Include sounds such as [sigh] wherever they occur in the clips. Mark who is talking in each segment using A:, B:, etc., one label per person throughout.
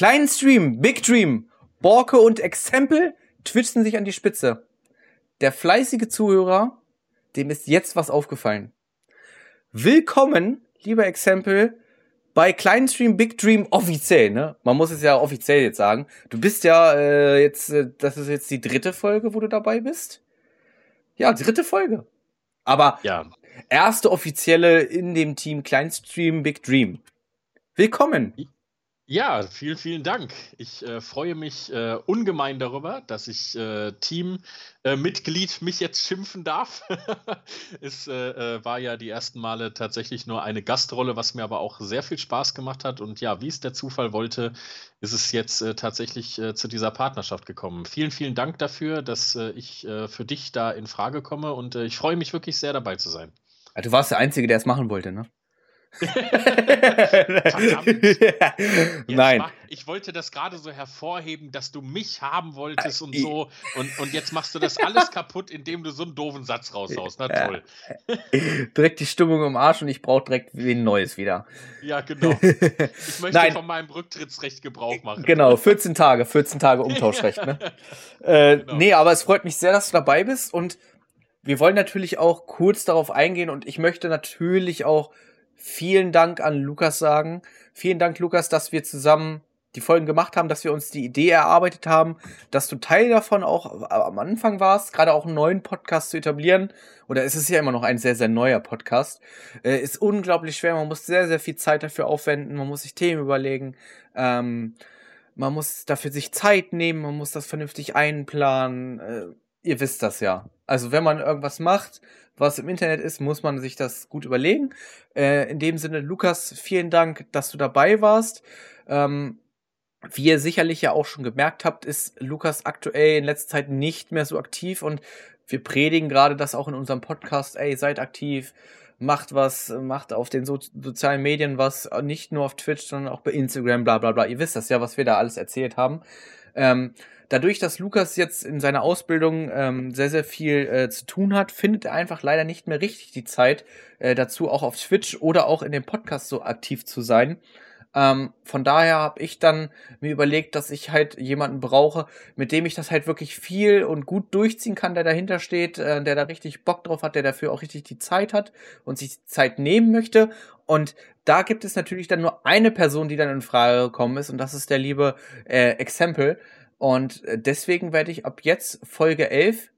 A: Kleinen Stream, Big Dream, Borke und Exempel twitchen sich an die Spitze. Der fleißige Zuhörer, dem ist jetzt was aufgefallen. Willkommen, lieber Exempel, bei Kleinen Stream, Big Dream offiziell, ne? Man muss es ja offiziell jetzt sagen. Du bist ja äh, jetzt, äh, das ist jetzt die dritte Folge, wo du dabei bist. Ja, dritte Folge. Aber
B: Ja,
A: erste offizielle in dem Team Kleinstream Big Dream. Willkommen.
B: Ja, vielen, vielen Dank. Ich äh, freue mich äh, ungemein darüber, dass ich äh, Teammitglied mich jetzt schimpfen darf. [laughs] es äh, äh, war ja die ersten Male tatsächlich nur eine Gastrolle, was mir aber auch sehr viel Spaß gemacht hat. Und ja, wie es der Zufall wollte, ist es jetzt äh, tatsächlich zu dieser Partnerschaft gekommen. Vielen, vielen Dank dafür, dass ich für dich da in Frage komme und ich freue mich wirklich sehr dabei zu sein.
A: Du warst der Einzige, der es machen wollte, ne? [laughs] Nein.
B: mach- ich wollte das gerade so hervorheben, dass du mich haben wolltest und so. Und, und jetzt machst du das alles kaputt, indem du so einen doofen Satz raushaust. Na toll. [laughs]
A: direkt die Stimmung im Arsch und ich brauche direkt wen Neues wieder.
B: Ja, genau. [laughs] Ich möchte
A: Nein.
B: von meinem Rücktrittsrecht Gebrauch machen.
A: Genau, 14 Tage, 14 Tage Umtauschrecht, ne? Äh,
B: Genau.
A: Nee, aber es freut mich sehr, dass du dabei bist und wir wollen natürlich auch kurz darauf eingehen und ich möchte natürlich auch vielen Dank an Lukas sagen. Vielen Dank, Lukas, dass wir zusammen die Folgen gemacht haben, dass wir uns die Idee erarbeitet haben, dass du Teil davon auch am Anfang warst, gerade auch einen neuen Podcast zu etablieren. Oder es ist ja immer noch ein sehr, sehr neuer Podcast. Äh, ist unglaublich schwer. Man muss sehr, sehr viel Zeit dafür aufwenden. Man muss sich Themen überlegen. Ähm, man muss dafür sich Zeit nehmen. Man muss das vernünftig einplanen. Äh, ihr wisst das ja. Also wenn man irgendwas macht, was im Internet ist, muss man sich das gut überlegen. Äh, in dem Sinne, Lukas, vielen Dank, dass du dabei warst. Ähm, wie ihr sicherlich ja auch schon gemerkt habt, ist Lukas aktuell in letzter Zeit nicht mehr so aktiv und wir predigen gerade das auch in unserem Podcast. Ey, seid aktiv, macht was, macht auf den so sozialen Medien was, nicht nur auf Twitch, sondern auch bei Instagram, bla bla bla. Ihr wisst das ja, was wir da alles erzählt haben. Ähm, dadurch, dass Lukas jetzt in seiner Ausbildung ähm, sehr, sehr viel äh, zu tun hat, findet er einfach leider nicht mehr richtig die Zeit äh, dazu, auch auf Twitch oder auch in dem Podcast so aktiv zu sein. Ähm, von daher habe ich dann mir überlegt, dass ich halt jemanden brauche, mit dem ich das halt wirklich viel und gut durchziehen kann, der dahinter steht, äh, der da richtig Bock drauf hat, der dafür auch richtig die Zeit hat und sich die Zeit nehmen möchte. Und da gibt es natürlich dann nur eine Person, die dann in Frage gekommen ist, und das ist der liebe äh, Exempel. Und äh, deswegen werde ich ab jetzt Folge 11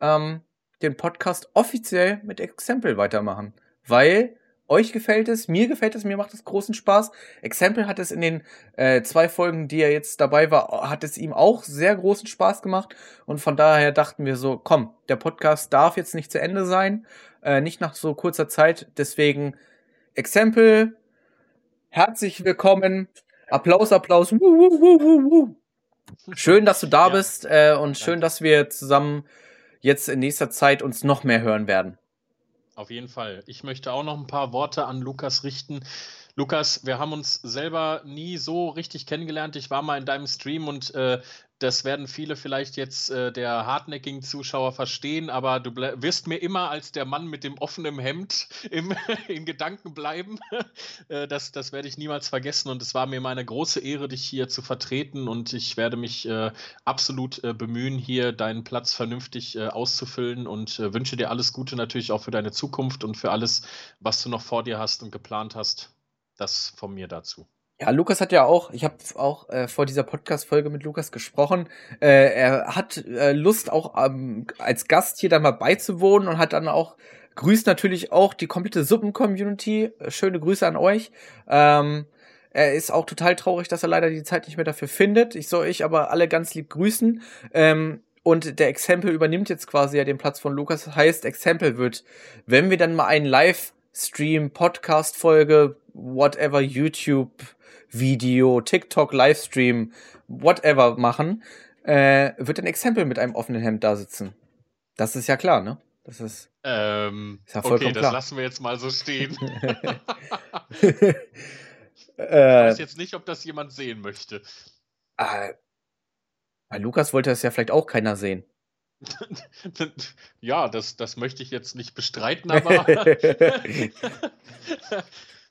A: ähm, den Podcast offiziell mit Exempel weitermachen. Weil euch gefällt es, mir gefällt es, mir macht es großen Spaß. Exempel hat es in den äh, zwei Folgen, die er jetzt dabei war, hat es ihm auch sehr großen Spaß gemacht. Und von daher dachten wir so, komm, der Podcast darf jetzt nicht zu Ende sein, äh, nicht nach so kurzer Zeit. Deswegen Exempel, herzlich willkommen. Applaus, Applaus. Wuh, wuh, wuh, wuh. Schön, dass du da
B: Ja.
A: bist äh, und schön, dass wir zusammen jetzt in nächster Zeit uns noch mehr hören werden.
B: Auf jeden Fall. Ich möchte auch noch ein paar Worte an Lukas richten. Lukas, wir haben uns selber nie so richtig kennengelernt. Ich war mal in deinem Stream und äh, das werden viele vielleicht jetzt äh, der hartnäckigen Zuschauer verstehen, aber du wirst mir immer als der Mann mit dem offenen Hemd [laughs] im, in Gedanken bleiben. [laughs] äh, das, das werde ich niemals vergessen und es war mir meine große Ehre, dich hier zu vertreten und ich werde mich äh, absolut äh, bemühen, hier deinen Platz vernünftig äh, auszufüllen und äh, wünsche dir alles Gute natürlich auch für deine Zukunft und für alles, was du noch vor dir hast und geplant hast. Das von mir dazu.
A: Ja, Lukas hat ja auch, ich habe auch äh, vor dieser Podcast-Folge mit Lukas gesprochen. Äh, er hat äh, Lust, auch ähm, als Gast hier dann mal beizuwohnen und hat dann auch, grüßt natürlich auch die komplette Suppen-Community. Äh, Schöne Grüße an euch. Ähm, er ist auch total traurig, dass er leider die Zeit nicht mehr dafür findet. Ich soll euch aber alle ganz lieb grüßen. Ähm, und der Exempel übernimmt jetzt quasi ja den Platz von Lukas. Das heißt, Exempel wird, wenn wir dann mal einen Livestream, Podcast-Folge, whatever, YouTube, Video, TikTok, Livestream, whatever machen, äh, wird ein Exempel mit einem offenen Hemd da sitzen. Das ist ja klar, ne? Das ist.
B: Ähm,
A: Ist ja
B: okay,
A: vollkommen
B: das
A: klar.
B: lassen wir jetzt mal so stehen. [laughs] Ich
A: äh,
B: weiß jetzt nicht, ob das jemand sehen möchte.
A: äh, bei Lukas wollte das ja vielleicht auch keiner sehen. [laughs]
B: ja, das, das möchte ich jetzt nicht bestreiten, [laughs] aber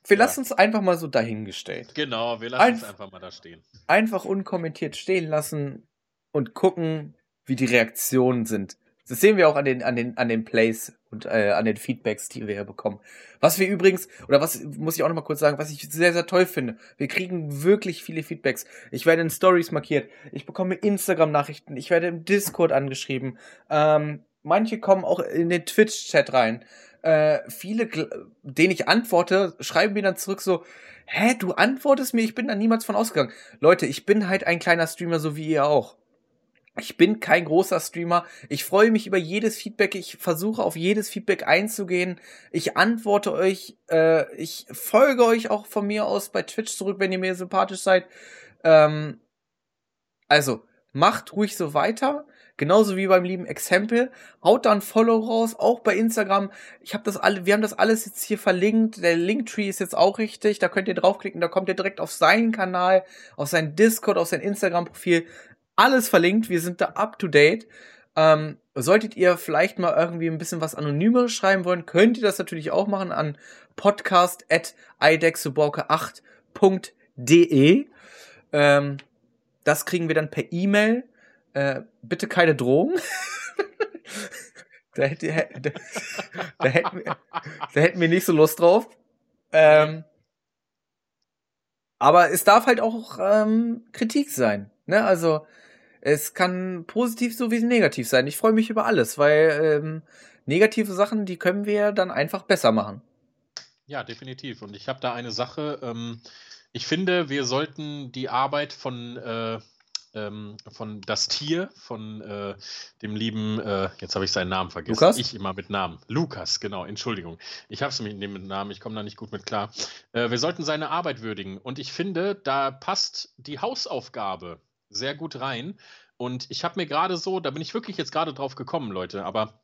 A: wir ja. lassen es einfach mal so dahingestellt.
B: Genau, wir lassen es einfach mal da stehen.
A: Einfach unkommentiert stehen lassen und gucken, wie die Reaktionen sind. Das sehen wir auch an den, an den, an den Plays und äh, an den Feedbacks, die wir hier bekommen. Was wir übrigens, oder was muss ich auch noch mal kurz sagen, was ich sehr, sehr toll finde. Wir kriegen wirklich viele Feedbacks. Ich werde in Stories markiert. Ich bekomme Instagram-Nachrichten. Ich werde im Discord angeschrieben. Ähm, manche kommen auch in den Twitch-Chat rein. Äh, viele, denen ich antworte, schreiben mir dann zurück so, hä, du antwortest mir, ich bin da niemals von ausgegangen. Leute, ich bin halt ein kleiner Streamer, so wie ihr auch. Ich bin kein großer Streamer. Ich freue mich über jedes Feedback. Ich versuche auf jedes Feedback einzugehen. Ich antworte euch. Äh, ich folge euch auch von mir aus bei Twitch zurück, wenn ihr mir sympathisch seid. Ähm, also, macht ruhig so weiter. Genauso wie beim lieben Exempel. Haut da ein Follow raus, auch bei Instagram. Ich habe das alle, wir haben das alles jetzt hier verlinkt. Der Linktree ist jetzt auch richtig. Da könnt ihr draufklicken, da kommt ihr direkt auf seinen Kanal, auf sein Discord, auf sein Instagram-Profil alles verlinkt. Wir sind da up to date. Ähm, solltet ihr vielleicht mal irgendwie ein bisschen was Anonymeres schreiben wollen, könnt ihr das natürlich auch machen an podcast.idexuborke8.de. Ähm, das kriegen wir dann per E-Mail. Äh, bitte keine Drohung. da, hätte, da, da, hätten wir, da hätten wir nicht so Lust drauf. Ähm, aber es darf halt auch ähm, Kritik sein. Ne? Also es kann positiv so wie negativ sein. Ich freue mich über alles, weil ähm, negative Sachen, die können wir dann einfach besser machen.
B: Ja, definitiv. Und ich habe da eine Sache. Ähm, ich finde, wir sollten die Arbeit von äh, ähm, von das Tier, von äh, dem lieben, äh, jetzt habe ich seinen Namen vergessen. Lukas? Ich immer mit Namen. Lukas, genau, Entschuldigung. Ich habe es mit dem Namen, ich komme da nicht gut mit klar. Äh, wir sollten seine Arbeit würdigen. Und ich finde, da passt die Hausaufgabe sehr gut rein. Und ich habe mir gerade so, da bin ich wirklich jetzt gerade drauf gekommen, Leute, aber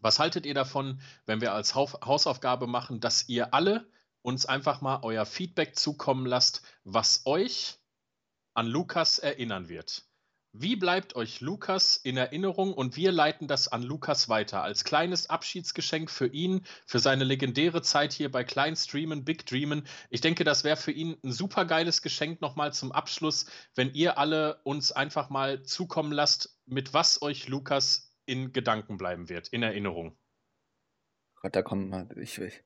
B: was haltet ihr davon, wenn wir als Hausaufgabe machen, dass ihr alle uns einfach mal euer Feedback zukommen lasst, was euch an Lukas erinnern wird? Wie bleibt euch Lukas in Erinnerung und wir leiten das an Lukas weiter als kleines Abschiedsgeschenk für ihn, für seine legendäre Zeit hier bei Klein Streamen, Big Dreamen. Ich denke, das wäre für ihn ein super geiles Geschenk nochmal zum Abschluss, wenn ihr alle uns einfach mal zukommen lasst, mit was euch Lukas in Gedanken bleiben wird, in Erinnerung.
A: Gott, da kommen, ich, ich,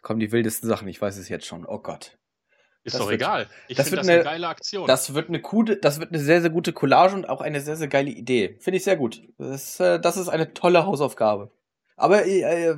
A: kommen die wildesten Sachen, ich weiß es jetzt schon. Oh Gott.
B: Ist das doch wird, egal.
A: Ich finde das eine, eine, geile Aktion. Das wird eine gute, das wird eine sehr, sehr gute Collage und auch eine sehr, sehr geile Idee. Finde ich sehr gut. Das, äh, das ist eine tolle Hausaufgabe. Aber äh,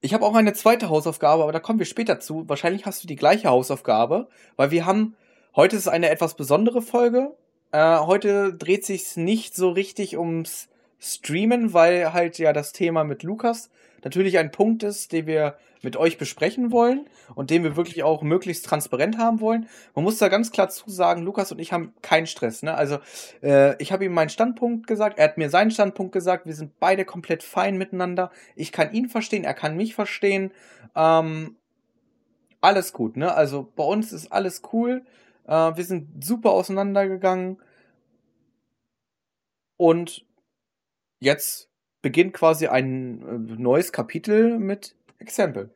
A: ich habe auch eine zweite Hausaufgabe, aber da kommen wir später zu. Wahrscheinlich hast du die gleiche Hausaufgabe, weil wir haben, heute ist eine etwas besondere Folge. Äh, heute dreht sich nicht so richtig ums Streamen, weil halt ja das Thema mit Lukas natürlich ein Punkt ist, den wir mit euch besprechen wollen und den wir wirklich auch möglichst transparent haben wollen. Man muss da ganz klar zusagen, Lukas und ich haben keinen Stress. Ne? Also äh, ich habe ihm meinen Standpunkt gesagt, er hat mir seinen Standpunkt gesagt, wir sind beide komplett fein miteinander. Ich kann ihn verstehen, er kann mich verstehen. Ähm, alles gut, ne? Also bei uns ist alles cool. Äh, wir sind super auseinandergegangen. Und jetzt beginnt quasi ein äh, neues Kapitel mit Exempel.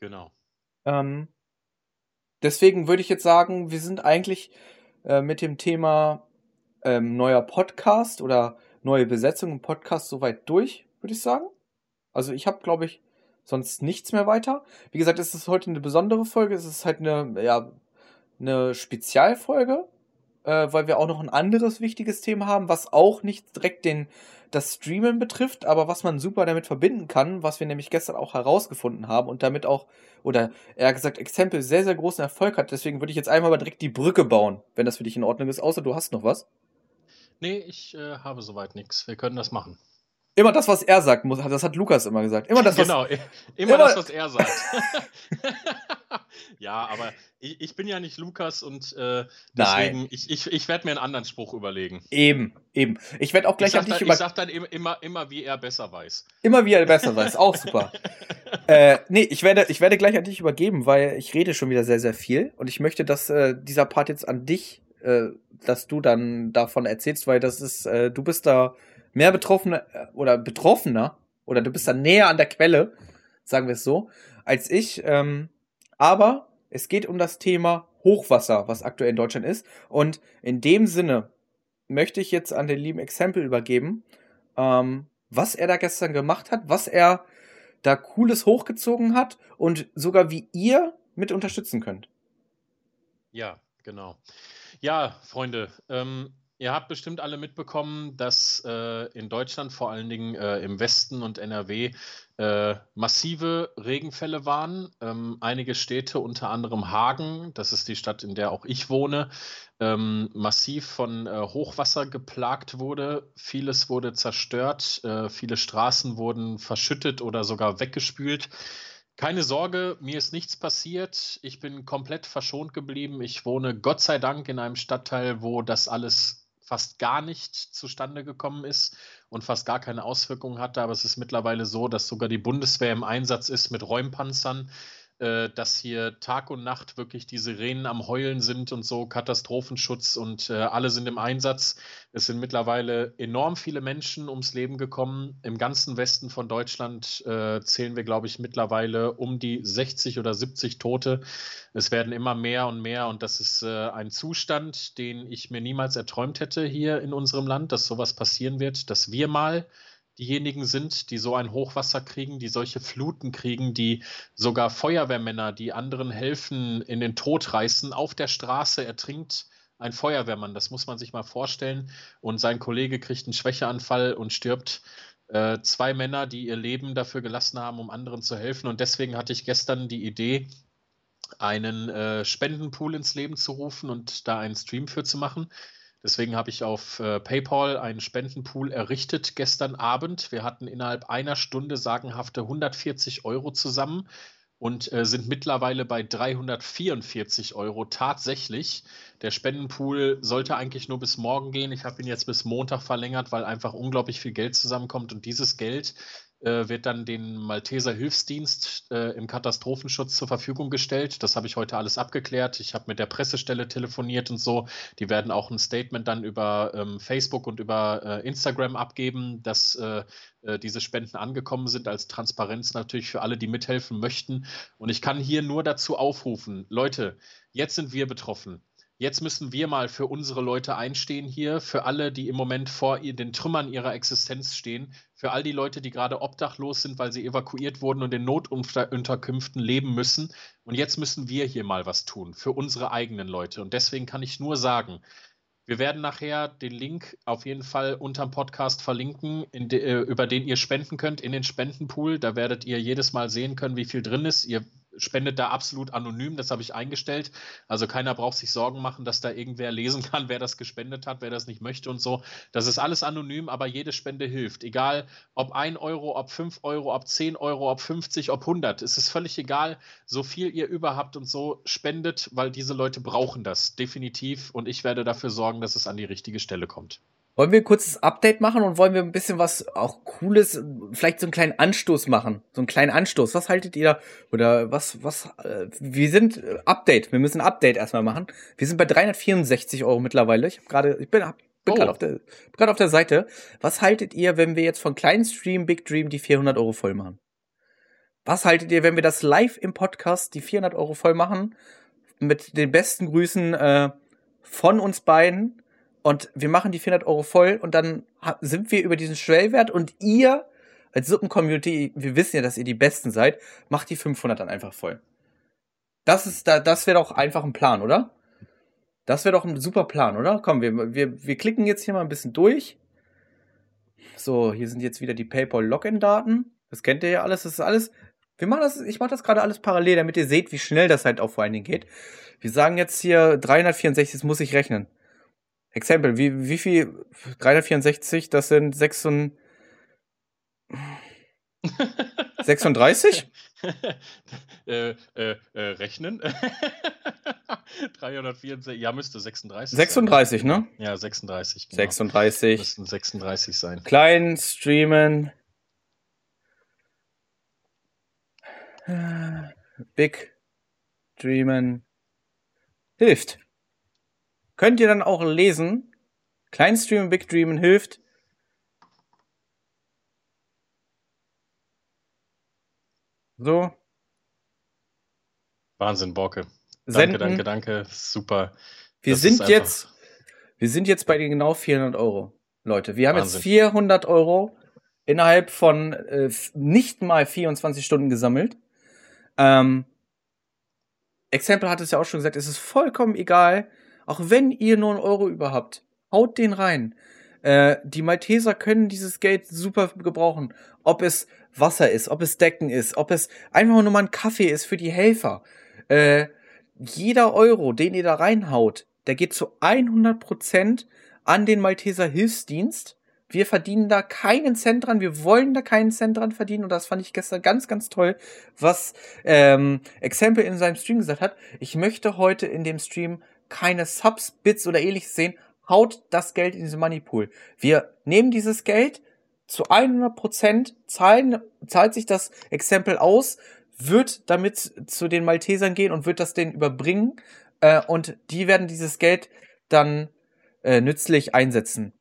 B: Genau.
A: Ähm, deswegen würde ich jetzt sagen, wir sind eigentlich äh, mit dem Thema ähm, neuer Podcast oder neue Besetzung im Podcast soweit durch, würde ich sagen. Also ich habe, glaube ich, sonst nichts mehr weiter. Wie gesagt, es ist heute eine besondere Folge. Es ist halt eine, ja, eine Spezialfolge äh, weil wir auch noch ein anderes wichtiges Thema haben, was auch nicht direkt den, das Streamen betrifft, aber was man super damit verbinden kann, was wir nämlich gestern auch herausgefunden haben und damit auch, oder eher gesagt, Exempel sehr, sehr großen Erfolg hat. Deswegen würde ich jetzt einmal mal direkt die Brücke bauen, wenn das für dich in Ordnung ist, außer du hast noch was.
B: Nee, ich äh, habe soweit nichts. Wir können das machen.
A: Immer das, was er sagt, muss, das hat Lukas immer gesagt. Immer das,
B: was, genau, immer, immer das, was er sagt. [laughs] ja, aber ich, ich, bin ja nicht Lukas und äh, deswegen, Nein. ich, ich, ich werde mir einen anderen Spruch überlegen.
A: Eben, eben. Ich werde auch gleich
B: an dich dann, über... Ich sag dann immer, immer, wie er besser weiß.
A: Immer wie er besser weiß, auch super. [laughs] äh, nee, ich werde, ich werde gleich an dich übergeben, weil ich rede schon wieder sehr, sehr viel und ich möchte, dass äh, dieser Part jetzt an dich, äh, dass du dann davon erzählst, weil das ist, äh, du bist da mehr Betroffene äh, oder Betroffener oder du bist da näher an der Quelle, sagen wir es so. als ich. Ähm, aber es geht um das Thema Hochwasser, was aktuell in Deutschland ist. Und in dem Sinne möchte ich jetzt an den lieben Exempel übergeben, ähm, was er da gestern gemacht hat, was er da Cooles hochgezogen hat und sogar wie ihr mit unterstützen könnt.
B: Ja, genau. Ja, Freunde, ähm, Ihr habt bestimmt alle mitbekommen, dass äh, in Deutschland, vor allen Dingen äh, im Westen und NRW, äh, massive Regenfälle waren. Ähm, einige Städte, unter anderem Hagen, das ist die Stadt, in der auch ich wohne, ähm, massiv von äh, Hochwasser geplagt wurde. Vieles wurde zerstört, äh, viele Straßen wurden verschüttet oder sogar weggespült. Keine Sorge, mir ist nichts passiert. Ich bin komplett verschont geblieben. Ich wohne Gott sei Dank in einem Stadtteil, wo das alles fast gar nicht zustande gekommen ist und fast gar keine Auswirkungen hatte. Aber es ist mittlerweile so, dass sogar die Bundeswehr im Einsatz ist mit Räumpanzern, äh, dass hier Tag und Nacht wirklich die Sirenen am Heulen sind und so, Katastrophenschutz und äh, alle sind im Einsatz. Es sind mittlerweile enorm viele Menschen ums Leben gekommen. Im ganzen Westen von Deutschland äh, zählen wir, glaube ich, mittlerweile um die 60 oder 70 Tote. Es werden immer mehr und mehr und das ist äh, ein Zustand, den ich mir niemals erträumt hätte hier in unserem Land, dass sowas passieren wird, dass wir mal diejenigen sind, die so ein Hochwasser kriegen, die solche Fluten kriegen, die sogar Feuerwehrmänner, die anderen helfen, in den Tod reißen. Auf der Straße ertrinkt ein Feuerwehrmann, das muss man sich mal vorstellen. Und sein Kollege kriegt einen Schwächeanfall und stirbt. Äh, zwei Männer, die ihr Leben dafür gelassen haben, um anderen zu helfen. Und deswegen hatte ich gestern die Idee, einen äh, Spendenpool ins Leben zu rufen und da einen Stream für zu machen. Deswegen habe ich auf äh, PayPal einen Spendenpool errichtet gestern Abend. Wir hatten innerhalb einer Stunde sagenhafte 140 Euro zusammen und äh, sind mittlerweile bei 344 Euro tatsächlich. Der Spendenpool sollte eigentlich nur bis morgen gehen. Ich habe ihn jetzt bis Montag verlängert, weil einfach unglaublich viel Geld zusammenkommt und dieses Geld wird dann den Malteser Hilfsdienst äh, im Katastrophenschutz zur Verfügung gestellt. Das habe ich heute alles abgeklärt. Ich habe mit der Pressestelle telefoniert und so. Die werden auch ein Statement dann über ähm, Facebook und über äh, Instagram abgeben, dass äh, äh, diese Spenden angekommen sind, als Transparenz natürlich für alle, die mithelfen möchten. Und ich kann hier nur dazu aufrufen, Leute, jetzt sind wir betroffen. Jetzt müssen wir mal für unsere Leute einstehen hier, für alle, die im Moment vor den Trümmern ihrer Existenz stehen, für all die Leute, die gerade obdachlos sind, weil sie evakuiert wurden und in Notunterkünften leben müssen. Und jetzt müssen wir hier mal was tun, für unsere eigenen Leute. Und deswegen kann ich nur sagen, wir werden nachher den Link auf jeden Fall unterm Podcast verlinken, de, äh, über den ihr spenden könnt in den Spendenpool. Da werdet ihr jedes Mal sehen können, wie viel drin ist. Ihr spendet da absolut anonym, das habe ich eingestellt. Also keiner braucht sich Sorgen machen, dass da irgendwer lesen kann, wer das gespendet hat, wer das nicht möchte und so. Das ist alles anonym, aber jede Spende hilft. Egal, ob 1 Euro, ob 5 Euro, ob 10 Euro, ob 50, ob 100. Es ist völlig egal, so viel ihr überhaupt und so spendet, weil diese Leute brauchen das definitiv und ich werde dafür sorgen, dass es an die richtige Stelle kommt.
A: Wollen wir ein kurzes Update machen und wollen wir ein bisschen was auch Cooles, vielleicht so einen kleinen Anstoß machen? So einen kleinen Anstoß. Was haltet ihr oder was, was, äh, wir sind, äh, Update, wir müssen ein Update erstmal machen. Wir sind bei 364 Euro mittlerweile. Ich habe gerade, ich bin, bin oh. gerade auf der, gerade auf der Seite. Was haltet ihr, wenn wir jetzt von kleinen Stream Big Dream die 400 Euro voll machen? Was haltet ihr, wenn wir das live im Podcast die 400 Euro voll machen? Mit den besten Grüßen äh, von uns beiden und wir machen die 400 Euro voll und dann sind wir über diesen Schwellwert und ihr als Suppen-Community, wir wissen ja, dass ihr die Besten seid, macht die 500 dann einfach voll. Das ist da, das wäre doch einfach ein Plan, oder? Das wäre doch ein super Plan, oder? Komm, wir, wir, wir klicken jetzt hier mal ein bisschen durch. So, hier sind jetzt wieder die PayPal-Login-Daten. Das kennt ihr ja alles. Das ist alles. Wir machen das, ich mache das gerade alles parallel, damit ihr seht, wie schnell das halt auch vor allen Dingen geht. Wir sagen jetzt hier 364, das muss ich rechnen. Exempel, wie, wie viel? 364, das sind 36? 36? [laughs]
B: äh, äh, äh, rechnen. [laughs] 364, ja, müsste 36
A: 36,
B: sein.
A: ne?
B: Ja, 36.
A: Genau. 36.
B: Müssten 36 sein.
A: Klein streamen. Big streamen. Hilft. Könnt ihr dann auch lesen. Klein streamen, Big Dreamen hilft. So.
B: Wahnsinn, Borke. Danke, danke, danke. Super.
A: Wir das sind jetzt, wir sind jetzt bei den genau 400 Euro, Leute. Wir haben Wahnsinn. jetzt 400 Euro innerhalb von äh, nicht mal 24 Stunden gesammelt. Ähm, Exempel hat es ja auch schon gesagt, es ist vollkommen egal, auch wenn ihr nur einen Euro überhaupt, haut den rein. Äh, die Malteser können dieses Geld super gebrauchen. Ob es Wasser ist, ob es Decken ist, ob es einfach nur mal ein Kaffee ist für die Helfer. Äh, jeder Euro, den ihr da reinhaut, der geht zu 100% an den Malteser Hilfsdienst. Wir verdienen da keinen Cent dran, wir wollen da keinen Cent dran verdienen und das fand ich gestern ganz, ganz toll, was ähm, Exempel in seinem Stream gesagt hat. Ich möchte heute in dem Stream keine Subs, Bits oder ähnliches sehen, haut das Geld in diese Moneypool. Wir nehmen dieses Geld zu 100% zahlen, zahlt sich das Exempel aus, wird damit zu den Maltesern gehen und wird das denen überbringen äh, und die werden dieses Geld dann äh, nützlich einsetzen.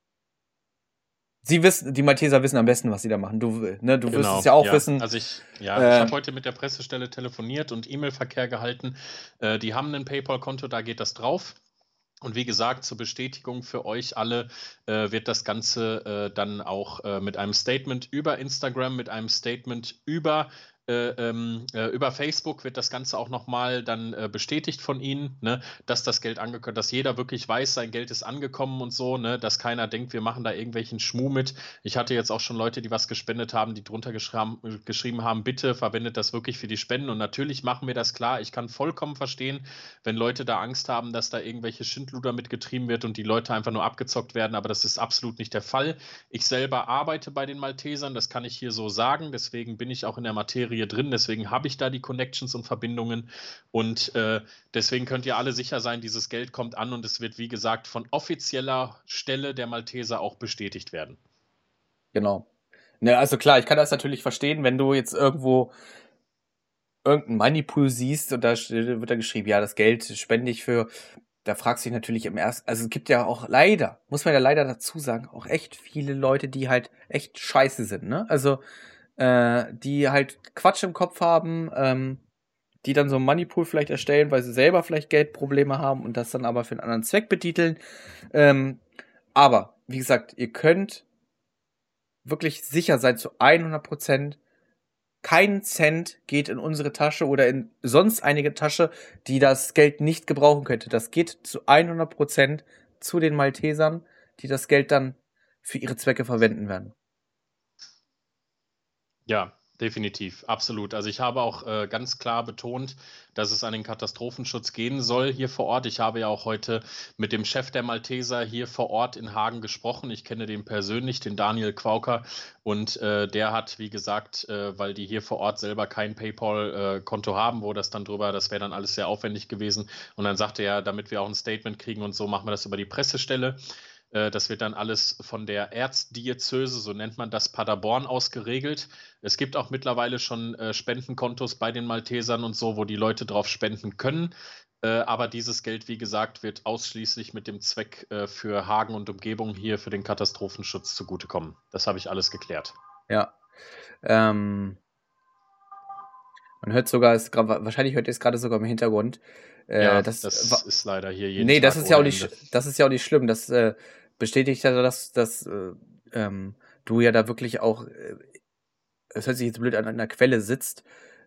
A: Sie wissen, die Malteser wissen am besten, was sie da machen. Du, ne, du genau, wirst es ja auch
B: ja.
A: wissen.
B: Also ich, ja, äh, ich habe heute mit der Pressestelle telefoniert und E-Mail-Verkehr gehalten. Äh, die haben ein PayPal-Konto, da geht das drauf. Und wie gesagt, zur Bestätigung für euch alle äh, wird das Ganze äh, dann auch äh, mit einem Statement über Instagram, mit einem Statement über äh, ähm, äh, über Facebook wird das Ganze auch nochmal dann äh, bestätigt von Ihnen, ne, dass das Geld angekommen, dass jeder wirklich weiß, sein Geld ist angekommen und so, ne, dass keiner denkt, wir machen da irgendwelchen Schmuh mit. Ich hatte jetzt auch schon Leute, die was gespendet haben, die drunter geschrieben, geschrieben haben, bitte verwendet das wirklich für die Spenden. Und natürlich machen wir das klar. Ich kann vollkommen verstehen, wenn Leute da Angst haben, dass da irgendwelche Schindluder mitgetrieben wird und die Leute einfach nur abgezockt werden, aber das ist absolut nicht der Fall. Ich selber arbeite bei den Maltesern, das kann ich hier so sagen, deswegen bin ich auch in der Materie Materie drin, deswegen habe ich da die Connections und Verbindungen und äh, deswegen könnt ihr alle sicher sein, dieses Geld kommt an und es wird, wie gesagt, von offizieller Stelle der Malteser auch bestätigt werden.
A: Genau. Ne, also klar, ich kann das natürlich verstehen, wenn du jetzt irgendwo irgendeinen Moneypool siehst und da wird da geschrieben, ja, das Geld spende ich für, da fragst du dich natürlich im ersten, also es gibt ja auch leider, muss man ja leider dazu sagen, auch echt viele Leute, die halt echt scheiße sind, ne? Also äh, die halt Quatsch im Kopf haben, ähm, die dann so ein Moneypool vielleicht erstellen, weil sie selber vielleicht Geldprobleme haben und das dann aber für einen anderen Zweck betiteln. Ähm, aber, wie gesagt, ihr könnt wirklich sicher sein zu 100 Prozent, kein Cent geht in unsere Tasche oder in sonst einige Tasche, die das Geld nicht gebrauchen könnte. Das geht zu 100 Prozent zu den Maltesern, die das Geld dann für ihre Zwecke verwenden werden.
B: Ja, definitiv, absolut. Also ich habe auch äh, ganz klar betont, dass es an den Katastrophenschutz gehen soll hier vor Ort. Ich habe ja auch heute mit dem Chef der Malteser hier vor Ort in Hagen gesprochen. Ich kenne den persönlich, den Daniel Quauker. Und äh, der hat, wie gesagt, äh, weil die hier vor Ort selber kein PayPal-Konto äh, haben, wo das dann drüber, das wäre dann alles sehr aufwendig gewesen. Und dann sagte er, damit wir auch ein Statement kriegen und so, machen wir das über die Pressestelle. Äh, das wird dann alles von der Erzdiözese, so nennt man das, Paderborn aus geregelt. Es gibt auch mittlerweile schon äh, Spendenkontos bei den Maltesern und so, wo die Leute drauf spenden können. Äh, aber dieses Geld, wie gesagt, wird ausschließlich mit dem Zweck für Hagen und Umgebung hier für den Katastrophenschutz zugutekommen. Das habe ich alles geklärt.
A: Ja. Ähm, man hört sogar, es, wahrscheinlich hört ihr es gerade sogar im Hintergrund.
B: Äh, ja, das, das ist leider hier
A: jeden Nee, Tag das ist ja auch nicht, das ist ja auch nicht schlimm. Das äh, bestätigt ja, dass, dass äh, ähm, du ja da wirklich auch, äh, es hört sich jetzt blöd an, an einer Quelle sitzt.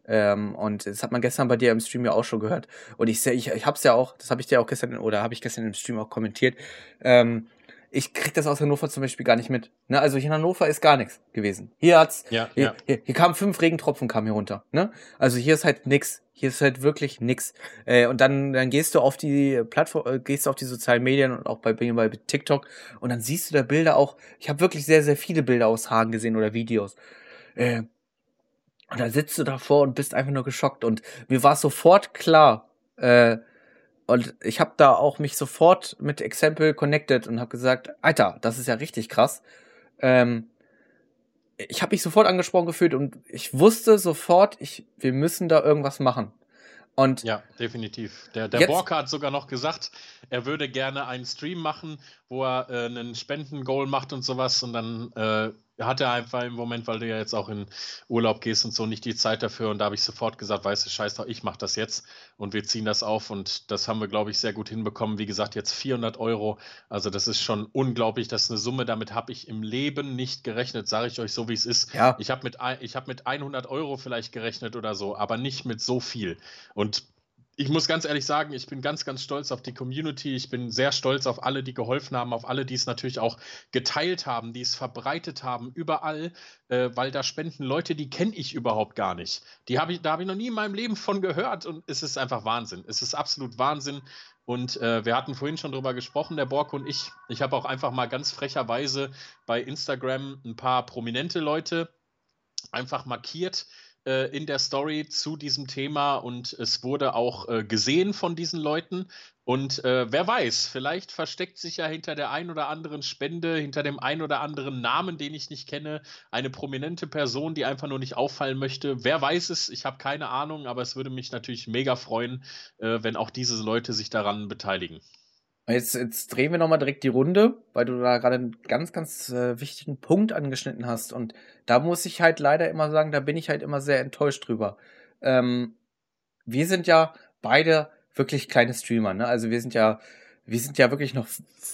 A: Ähm, und das hat man gestern bei dir im Stream ja auch schon gehört. Und ich, ich, ich hab's ja auch, das habe ich dir auch gestern, oder habe ich gestern im Stream auch kommentiert. Ähm, ich krieg das aus Hannover zum Beispiel gar nicht mit. Ne? Also hier in Hannover ist gar nichts gewesen. Hier hat's, ja, hier, ja. Hier, hier kamen fünf Regentropfen kamen hier runter. Ne? Also hier ist halt nix. Hier ist halt wirklich nix. Äh, und dann, dann gehst du auf die Plattform, äh, gehst du auf die sozialen Medien und auch bei, bei TikTok und dann siehst du da Bilder auch. Ich habe wirklich sehr, sehr viele Bilder aus Hagen gesehen oder Videos. Äh, und dann sitzt du davor und bist einfach nur geschockt. Und mir war sofort klar, äh, und ich habe da auch mich sofort mit Example connected und habe gesagt, Alter, das ist ja richtig krass. Ähm, ich habe mich sofort angesprochen gefühlt und ich wusste sofort, ich, wir müssen da irgendwas machen. Und
B: ja, definitiv. Der, der Borka hat sogar noch gesagt, er würde gerne einen Stream machen, wo er äh, einen Spendengoal macht und sowas und dann äh, hatte einfach im Moment, weil du ja jetzt auch in Urlaub gehst und so, nicht die Zeit dafür. Und da habe ich sofort gesagt, weißt du, scheiß doch, ich mache das jetzt und wir ziehen das auf. Und das haben wir, glaube ich, sehr gut hinbekommen. Wie gesagt, jetzt 400 Euro. Also das ist schon unglaublich. Das ist eine Summe, damit habe ich im Leben nicht gerechnet, sage ich euch so, wie es ist. Ja. Ich habe mit, hab mit 100 Euro vielleicht gerechnet oder so, aber nicht mit so viel. Und ich muss ganz ehrlich sagen, ich bin ganz, ganz stolz auf die Community. Ich bin sehr stolz auf alle, die geholfen haben, auf alle, die es natürlich auch geteilt haben, die es verbreitet haben, überall, äh, weil da spenden Leute, die kenne ich überhaupt gar nicht. Die hab ich, da habe ich noch nie in meinem Leben von gehört und es ist einfach Wahnsinn. Es ist absolut Wahnsinn. Und äh, wir hatten vorhin schon drüber gesprochen, der Borg und ich. Ich habe auch einfach mal ganz frecherweise bei Instagram ein paar prominente Leute einfach markiert äh, in der Story zu diesem Thema und es wurde auch äh, gesehen von diesen Leuten. Und äh, wer weiß, vielleicht versteckt sich ja hinter der ein oder anderen Spende, hinter dem ein oder anderen Namen, den ich nicht kenne, eine prominente Person, die einfach nur nicht auffallen möchte. Wer weiß es, ich habe keine Ahnung, aber es würde mich natürlich mega freuen, äh, wenn auch diese Leute sich daran beteiligen.
A: Jetzt, jetzt drehen wir nochmal direkt die Runde, weil du da gerade einen ganz, ganz äh, wichtigen Punkt angeschnitten hast. Und da muss ich halt leider immer sagen, da bin ich halt immer sehr enttäuscht drüber. Ähm, wir sind ja beide wirklich kleine Streamer, ne? Also wir sind ja, wir sind ja wirklich noch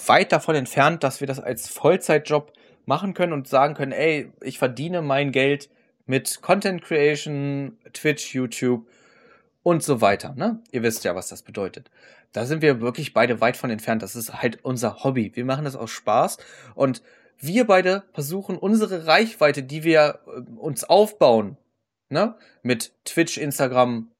A: weit davon entfernt, dass wir das als Vollzeitjob machen können und sagen können, ey, ich verdiene mein Geld mit Content Creation, Twitch, YouTube und so weiter. Ne? Ihr wisst ja, was das bedeutet. Da sind wir wirklich beide weit von entfernt. Das ist halt unser Hobby. Wir machen das aus Spaß und wir beide versuchen unsere Reichweite, die wir äh, uns aufbauen, ne, mit Twitch, Instagram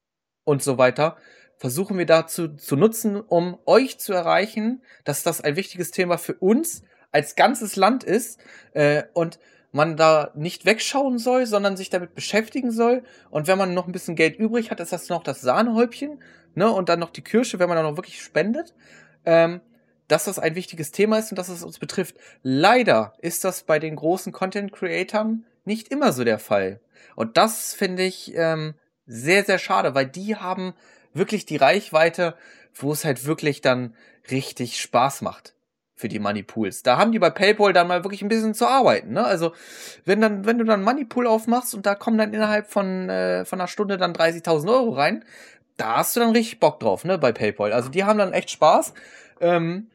A: und so weiter, versuchen wir dazu zu nutzen, um euch zu erreichen, dass das ein wichtiges Thema für uns als ganzes Land ist äh, und man da nicht wegschauen soll, sondern sich damit beschäftigen soll. Und wenn man noch ein bisschen Geld übrig hat, ist das noch das Sahnehäubchen, ne? Und dann noch die Kirsche, wenn man dann noch wirklich spendet. Ähm, dass das ein wichtiges Thema ist und dass es uns betrifft. Leider ist das bei den großen Content-Creatern nicht immer so der Fall. Und das finde ich ähm, sehr, sehr schade, weil die haben wirklich die Reichweite, wo es halt wirklich dann richtig Spaß macht für die Moneypools. Da haben die bei PayPal dann mal wirklich ein bisschen zu arbeiten. Ne? Also wenn dann, wenn du dann Moneypool aufmachst und da kommen dann innerhalb von äh, von einer Stunde dann 30.000 Euro rein, da hast du dann richtig Bock drauf, ne? Bei PayPal. Also die haben dann echt Spaß. Ähm,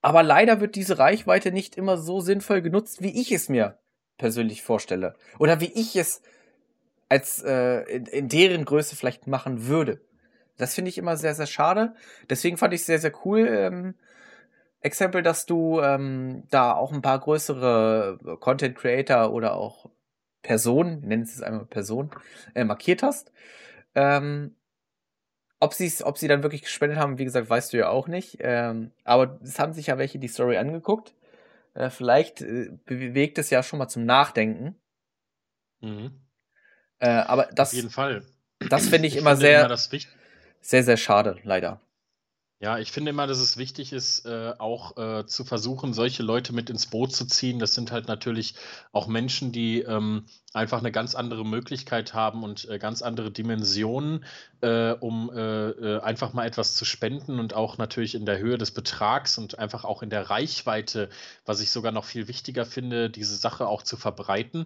A: aber leider wird diese Reichweite nicht immer so sinnvoll genutzt, wie ich es mir persönlich vorstelle oder wie ich es als äh, in, in deren Größe vielleicht machen würde. Das finde ich immer sehr, sehr schade. Deswegen fand ich sehr, sehr cool, ähm, Exempel, dass du ähm, da auch ein paar größere Content Creator oder auch Personen, nennen es einmal Person, äh, markiert hast. Ähm, ob, sie's, ob sie dann wirklich gespendet haben, wie gesagt, weißt du ja auch nicht. Ähm, aber es haben sich ja welche die Story angeguckt. Äh, vielleicht äh, bewegt es ja schon mal zum Nachdenken. Mhm. Äh, aber das.
B: Auf jeden Fall.
A: Das finde ich, ich, immer sehr, immer sehr, sehr schade, leider.
B: Ja, ich finde immer, dass es wichtig ist, äh, auch äh, zu versuchen, solche Leute mit ins Boot zu ziehen. Das sind halt natürlich auch Menschen, die ähm, einfach eine ganz andere Möglichkeit haben und äh, ganz andere Dimensionen, äh, um äh, äh, einfach mal etwas zu spenden und auch natürlich in der Höhe des Betrags und einfach auch in der Reichweite, was ich sogar noch viel wichtiger finde, diese Sache auch zu verbreiten.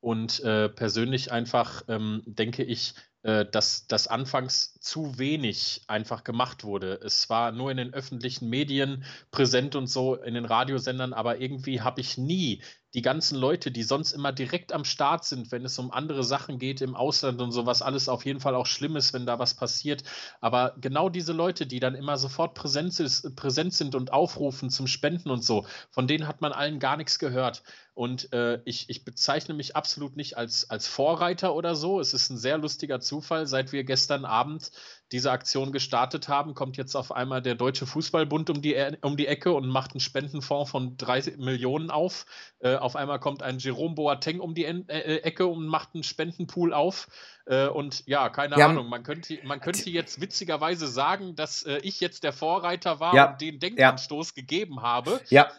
B: Und persönlich einfach ähm, denke ich, dass das anfangs zu wenig einfach gemacht wurde. Es war nur in den öffentlichen Medien präsent und so, in den Radiosendern, aber irgendwie habe ich nie die ganzen Leute, die sonst immer direkt am Start sind, wenn es um andere Sachen geht im Ausland und sowas, alles auf jeden Fall auch schlimm ist, wenn da was passiert. Aber genau diese Leute, die dann immer sofort präsent, ist, präsent sind und aufrufen zum Spenden und so, von denen hat man allen gar nichts gehört. Und äh, ich, ich bezeichne mich absolut nicht als, als Vorreiter oder so. Es ist ein sehr lustiger Zufall. Seit wir gestern Abend diese Aktion gestartet haben, kommt jetzt auf einmal der Deutsche Fußballbund um die, e, um die Ecke und macht einen Spendenfonds von drei Millionen auf. Äh, auf einmal kommt ein Jerome Boateng um die e äh, Ecke und macht einen Spendenpool auf. Äh, und ja, keine ja, Ahnung, man könnte, man könnte jetzt witzigerweise sagen, dass äh, ich jetzt der Vorreiter war ja, und den Denkanstoß ja. gegeben habe.
A: Ja. [laughs]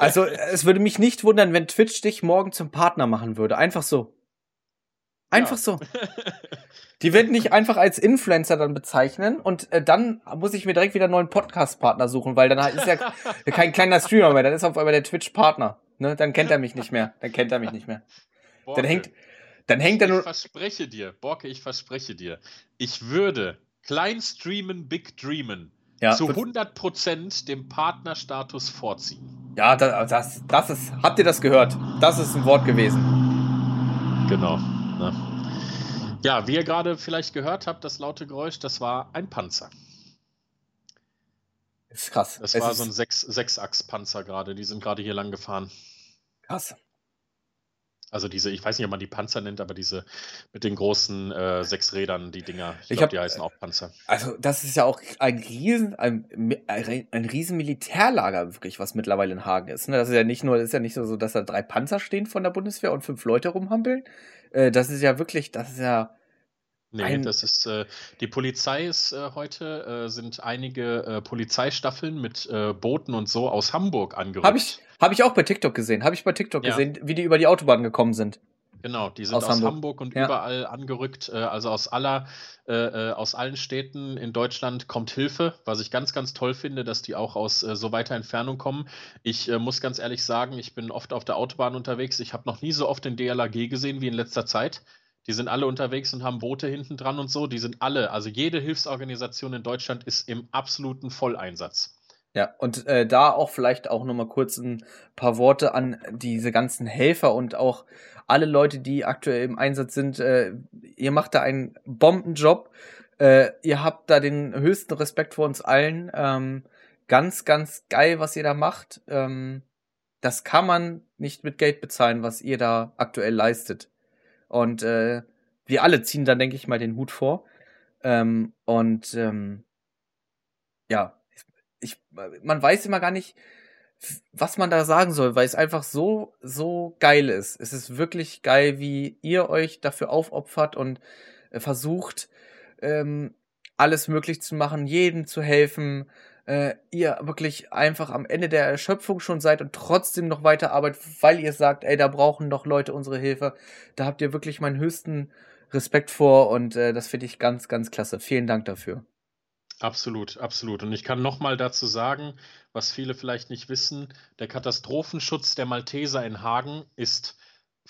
A: Also es würde mich nicht wundern, wenn Twitch dich morgen zum Partner machen würde. Einfach so. Einfach ja. so. [laughs] Die werden dich einfach als Influencer dann bezeichnen und äh, dann muss ich mir direkt wieder einen neuen Podcast-Partner suchen, weil dann ist ja [laughs] kein kleiner Streamer mehr, dann ist auf einmal der Twitch-Partner. ne, dann kennt er mich nicht mehr. Dann kennt er mich nicht mehr.
B: Borke,
A: Dann hängt, dann hängt er
B: ich
A: nur.
B: verspreche dir, Borke, ich verspreche dir, ich würde klein streamen, big dreamen
A: Ja,
B: zu
A: wird-
B: 100% dem Partnerstatus vorziehen.
A: ja das, das, das ist. Habt ihr das gehört? Das ist ein Wort gewesen.
B: Genau. Ja, wie ihr gerade vielleicht gehört habt, das laute Geräusch, das war ein Panzer.
A: Das ist krass.
B: Das
A: Es
B: war so ein Sechs- Sechsachs-Panzer gerade, die sind gerade hier lang gefahren.
A: krass.
B: Also diese, ich weiß nicht, ob man die Panzer nennt, aber diese mit den großen äh, sechs Rädern, die Dinger, ich
A: Ich
B: glaube, die heißen auch Panzer.
A: Also, das ist ja auch ein riesen, ein, ein, riesen Militärlager, wirklich, was mittlerweile in Hagen ist. Ne? Das ist ja nicht nur, das ist ja nicht so, dass da drei Panzer stehen von der Bundeswehr und fünf Leute rumhampeln. Äh, das ist ja wirklich, das ist ja.
B: Nee,
A: Ein-
B: das ist, äh, die Polizei ist äh, heute, äh, sind einige äh, Polizeistaffeln mit äh, Booten und so aus Hamburg angerückt.
A: Habe ich, hab ich auch bei TikTok gesehen. Habe ich bei TikTok
B: Ja.
A: gesehen, wie die über die Autobahn gekommen sind.
B: Genau, die sind
A: Aus
B: aus,
A: Hamburg.
B: Hamburg, und
A: Ja.
B: überall angerückt. Äh, also aus aller, äh, äh, aus allen Städten in Deutschland kommt Hilfe, was ich ganz, ganz toll finde, dass die auch aus äh, so weiter Entfernung kommen. Ich äh, muss ganz ehrlich sagen, ich bin oft auf der Autobahn unterwegs. Ich habe noch nie so oft den DLAG gesehen wie in letzter Zeit. Die sind alle unterwegs und haben Boote hinten dran und so. Die sind alle, also jede Hilfsorganisation in Deutschland ist im absoluten Volleinsatz.
A: Ja, und äh, da auch vielleicht auch nochmal kurz ein paar Worte an diese ganzen Helfer und auch alle Leute, die aktuell im Einsatz sind. Äh, ihr macht da einen Bombenjob. Äh, ihr habt da den höchsten Respekt vor uns allen. Ähm, ganz, ganz geil, was ihr da macht. Ähm, das kann man nicht mit Geld bezahlen, was ihr da aktuell leistet. Und äh, wir alle ziehen dann, denke ich mal, den Hut vor. Ähm, und ähm, ja, ich, man weiß immer gar nicht, was man da sagen soll, weil es einfach so, so geil ist. Es ist wirklich geil, wie ihr euch dafür aufopfert und äh, versucht, ähm, alles möglich zu machen, jedem zu helfen. Äh, ihr wirklich einfach am Ende der Erschöpfung schon seid und trotzdem noch weiter arbeitet, weil ihr sagt, ey, da brauchen noch Leute unsere Hilfe. Da habt ihr wirklich meinen höchsten Respekt vor und äh, das finde ich ganz, ganz klasse. Vielen Dank dafür.
B: Absolut, absolut. Und ich kann nochmal dazu sagen, was viele vielleicht nicht wissen, der Katastrophenschutz der Malteser in Hagen ist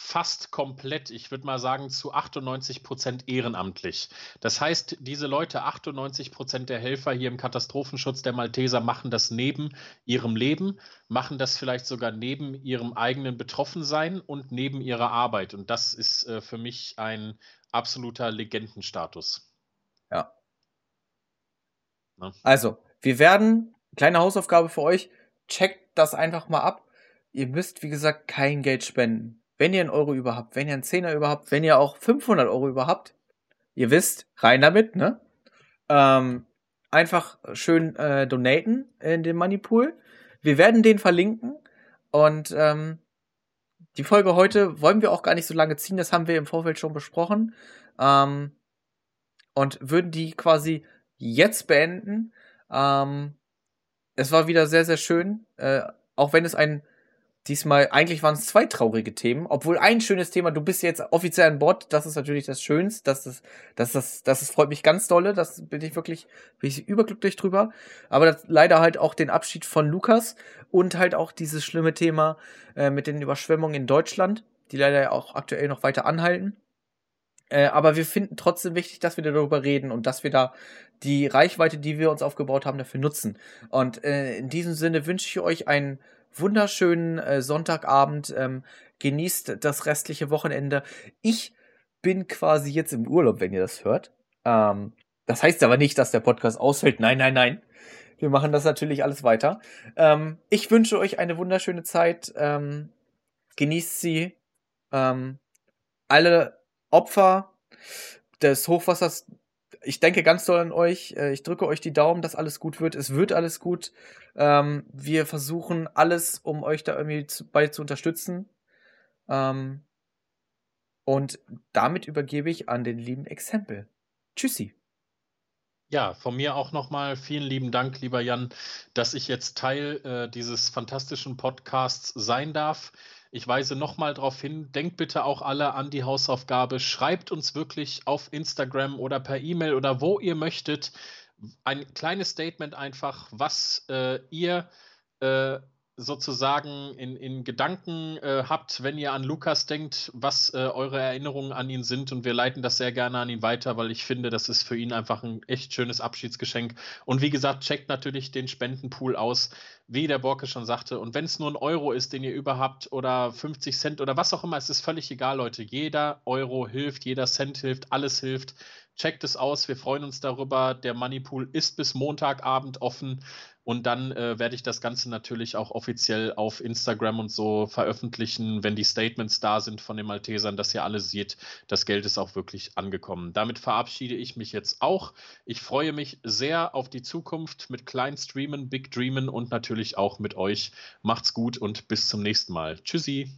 B: fast komplett, ich würde mal sagen, zu 98 Prozent ehrenamtlich. Das heißt, diese Leute, 98 Prozent der Helfer hier im Katastrophenschutz der Malteser, machen das neben ihrem Leben, machen das vielleicht sogar neben ihrem eigenen Betroffensein und neben ihrer Arbeit. Und das ist äh, für mich ein absoluter Legendenstatus. Ne?
A: Also, wir werden, kleine Hausaufgabe für euch, checkt das einfach mal ab. Ihr müsst, wie gesagt, kein Geld spenden. Wenn ihr einen Euro über habt, wenn ihr einen Zehner über habt, wenn ihr auch 500 Euro über habt, ihr wisst, rein damit, ne? Ähm, einfach schön äh, donaten in den Moneypool. Wir werden den verlinken und ähm, die Folge heute wollen wir auch gar nicht so lange ziehen, das haben wir im Vorfeld schon besprochen. Ähm, und würden die quasi jetzt beenden. Ähm, es war wieder sehr, sehr schön, äh, auch wenn es ein diesmal, eigentlich waren es zwei traurige Themen, obwohl ein schönes Thema, du bist jetzt offiziell an Bord, das ist natürlich das Schönste, das ist, das ist, das ist, freut mich ganz dolle, das bin ich wirklich, bin ich überglücklich drüber, aber das, leider halt auch den Abschied von Lukas und halt auch dieses schlimme Thema äh, mit den Überschwemmungen in Deutschland, die leider ja auch aktuell noch weiter anhalten. Äh, aber wir finden trotzdem wichtig, dass wir darüber reden und dass wir da die Reichweite, die wir uns aufgebaut haben, dafür nutzen. Und äh, in diesem Sinne wünsche ich euch einen wunderschönen äh, Sonntagabend. Ähm, genießt das restliche Wochenende. Ich bin quasi jetzt im Urlaub, wenn ihr das hört. Ähm, das heißt aber nicht, dass der Podcast ausfällt. Nein, nein, nein. Wir machen das natürlich alles weiter. Ähm, ich wünsche euch eine wunderschöne Zeit. Ähm, genießt sie. Ähm, alle Opfer des Hochwassers, ich denke ganz doll an euch. Äh, Ich drücke euch die Daumen, dass alles gut wird. Es wird alles gut. Ähm, wir versuchen alles, um euch da irgendwie zu, bei zu unterstützen. Ähm, und damit übergebe ich an den lieben Exempel. Tschüssi.
B: Ja, von mir auch nochmal vielen lieben Dank, lieber Jan, dass ich jetzt Teil äh, dieses fantastischen Podcasts sein darf. Ich weise nochmal darauf hin, denkt bitte auch alle an die Hausaufgabe, schreibt uns wirklich auf Instagram oder per E-Mail oder wo ihr möchtet ein kleines Statement einfach, was äh, ihr äh, sozusagen in, in Gedanken äh, habt, wenn ihr an Lukas denkt, was äh, eure Erinnerungen an ihn sind. Und wir leiten das sehr gerne an ihn weiter, weil ich finde, das ist für ihn einfach ein echt schönes Abschiedsgeschenk. Und wie gesagt, checkt natürlich den Spendenpool aus, wie der Borke schon sagte. Und wenn es nur ein Euro ist, den ihr überhaupt oder 50 Cent oder was auch immer, es ist völlig egal, Leute. Jeder Euro hilft, jeder Cent hilft, alles hilft. Checkt es aus, wir freuen uns darüber. Der Moneypool ist bis Montagabend offen und dann äh, werde ich das Ganze natürlich auch offiziell auf Instagram und so veröffentlichen, wenn die Statements da sind von den Maltesern, dass ihr alle seht, das Geld ist auch wirklich angekommen. Damit verabschiede ich mich jetzt auch. Ich freue mich sehr auf die Zukunft mit kleinen Streamen, Big Dreamen und natürlich auch mit euch. Macht's gut und bis zum nächsten Mal. Tschüssi.